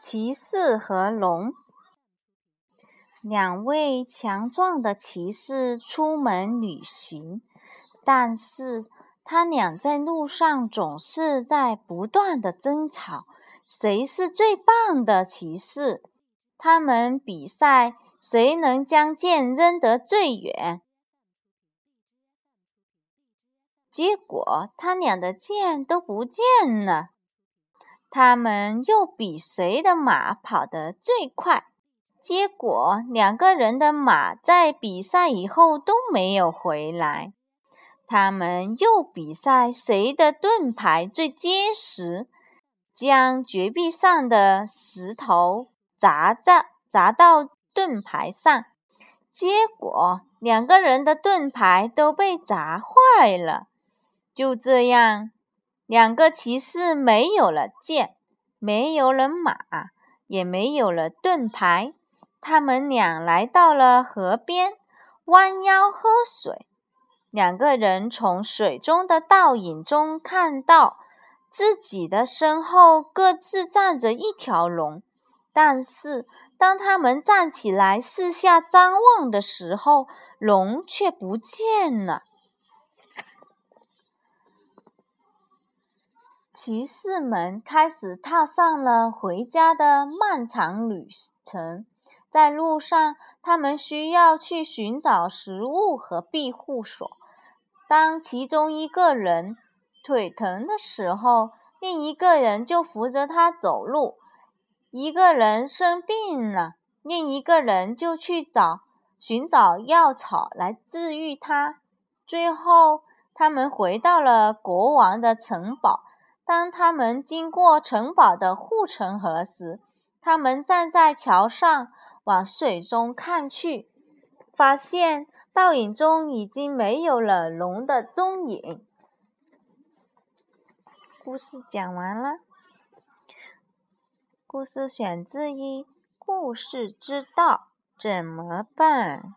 骑士和龙。两位强壮的骑士出门旅行，但是他俩在路上总是在不断的争吵，谁是最棒的骑士？他们比赛谁能将剑扔得最远。结果，他俩的剑都不见了。他们又比谁的马跑得最快，结果两个人的马在比赛以后都没有回来。他们又比赛谁的盾牌最结实，将绝壁上的石头砸在砸到盾牌上，结果两个人的盾牌都被砸坏了。就这样。两个骑士没有了剑，没有了马，也没有了盾牌。他们俩来到了河边，弯腰喝水。两个人从水中的倒影中看到，自己的身后各自站着一条龙。但是，当他们站起来四下张望的时候，龙却不见了。骑士们开始踏上了回家的漫长旅程。在路上，他们需要去寻找食物和庇护所。当其中一个人腿疼的时候，另一个人就扶着他走路；一个人生病了，另一个人就去找寻找药草来治愈他。最后，他们回到了国王的城堡。当他们经过城堡的护城河时，他们站在桥上往水中看去，发现倒影中已经没有了龙的踪影。故事讲完了。故事选自于《故事之道》，怎么办？